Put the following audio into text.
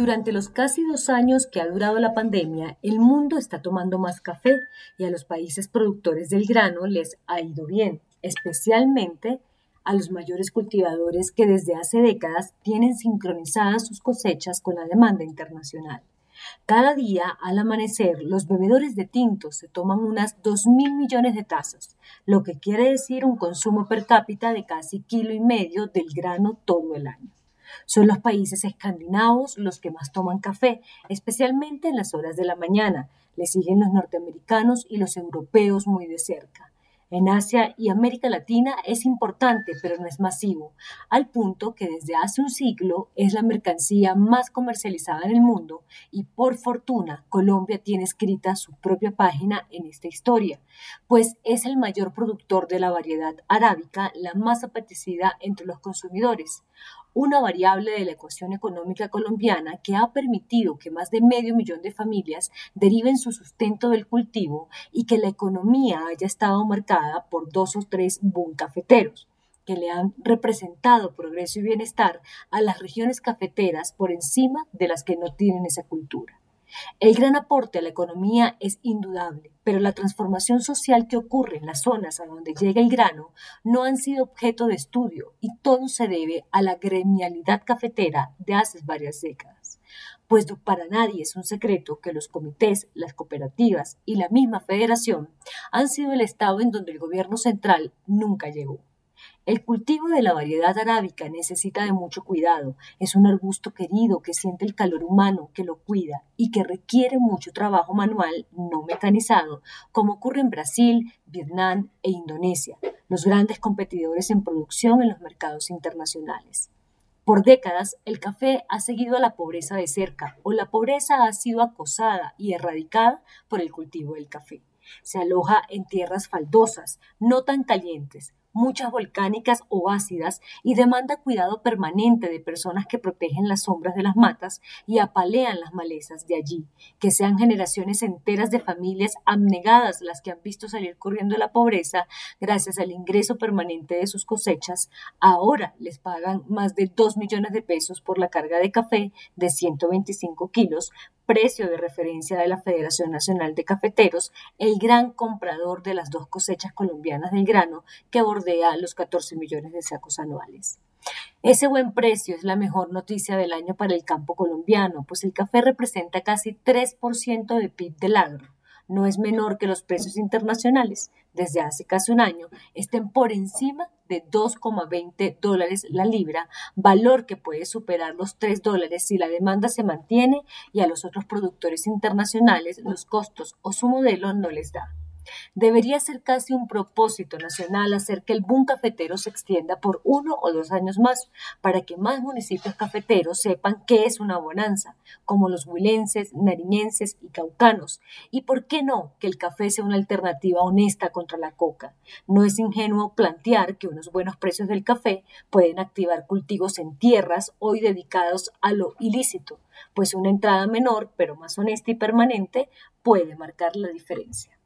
Durante los casi dos años que ha durado la pandemia, el mundo está tomando más café y a los países productores del grano les ha ido bien, especialmente a los mayores cultivadores que desde hace décadas tienen sincronizadas sus cosechas con la demanda internacional. Cada día, al amanecer, los bebedores de tinto se toman unas 2.000 millones de tazas, lo que quiere decir un consumo per cápita de casi kilo y medio del grano todo el año. Son los países escandinavos los que más toman café, especialmente en las horas de la mañana. Le siguen los norteamericanos y los europeos muy de cerca. En Asia y América Latina es importante, pero no es masivo, al punto que desde hace un siglo es la mercancía más comercializada en el mundo y por fortuna Colombia tiene escrita su propia página en esta historia, pues es el mayor productor de la variedad arábica, la más apetecida entre los consumidores una variable de la ecuación económica colombiana que ha permitido que más de medio millón de familias deriven su sustento del cultivo y que la economía haya estado marcada por dos o tres boom cafeteros que le han representado progreso y bienestar a las regiones cafeteras por encima de las que no tienen esa cultura. El gran aporte a la economía es indudable, pero la transformación social que ocurre en las zonas a donde llega el grano no han sido objeto de estudio y todo se debe a la gremialidad cafetera de hace varias décadas. Pues para nadie es un secreto que los comités, las cooperativas y la misma federación han sido el estado en donde el gobierno central nunca llegó. El cultivo de la variedad arábica necesita de mucho cuidado. Es un arbusto querido que siente el calor humano, que lo cuida y que requiere mucho trabajo manual no mecanizado, como ocurre en Brasil, Vietnam e Indonesia, los grandes competidores en producción en los mercados internacionales. Por décadas, el café ha seguido a la pobreza de cerca o la pobreza ha sido acosada y erradicada por el cultivo del café. Se aloja en tierras faldosas, no tan calientes, muchas volcánicas o ácidas y demanda cuidado permanente de personas que protegen las sombras de las matas y apalean las malezas de allí, que sean generaciones enteras de familias abnegadas las que han visto salir corriendo la pobreza gracias al ingreso permanente de sus cosechas, ahora les pagan más de 2 millones de pesos por la carga de café de 125 kilos precio de referencia de la Federación Nacional de Cafeteros, el gran comprador de las dos cosechas colombianas del grano que bordea los 14 millones de sacos anuales. Ese buen precio es la mejor noticia del año para el campo colombiano, pues el café representa casi 3% de PIB del agro no es menor que los precios internacionales, desde hace casi un año, estén por encima de 2,20 dólares la libra, valor que puede superar los 3 dólares si la demanda se mantiene y a los otros productores internacionales los costos o su modelo no les da. Debería ser casi un propósito nacional hacer que el boom cafetero se extienda por uno o dos años más, para que más municipios cafeteros sepan qué es una bonanza, como los huilenses, nariñenses y caucanos. Y por qué no que el café sea una alternativa honesta contra la coca. No es ingenuo plantear que unos buenos precios del café pueden activar cultivos en tierras hoy dedicados a lo ilícito, pues una entrada menor, pero más honesta y permanente, puede marcar la diferencia.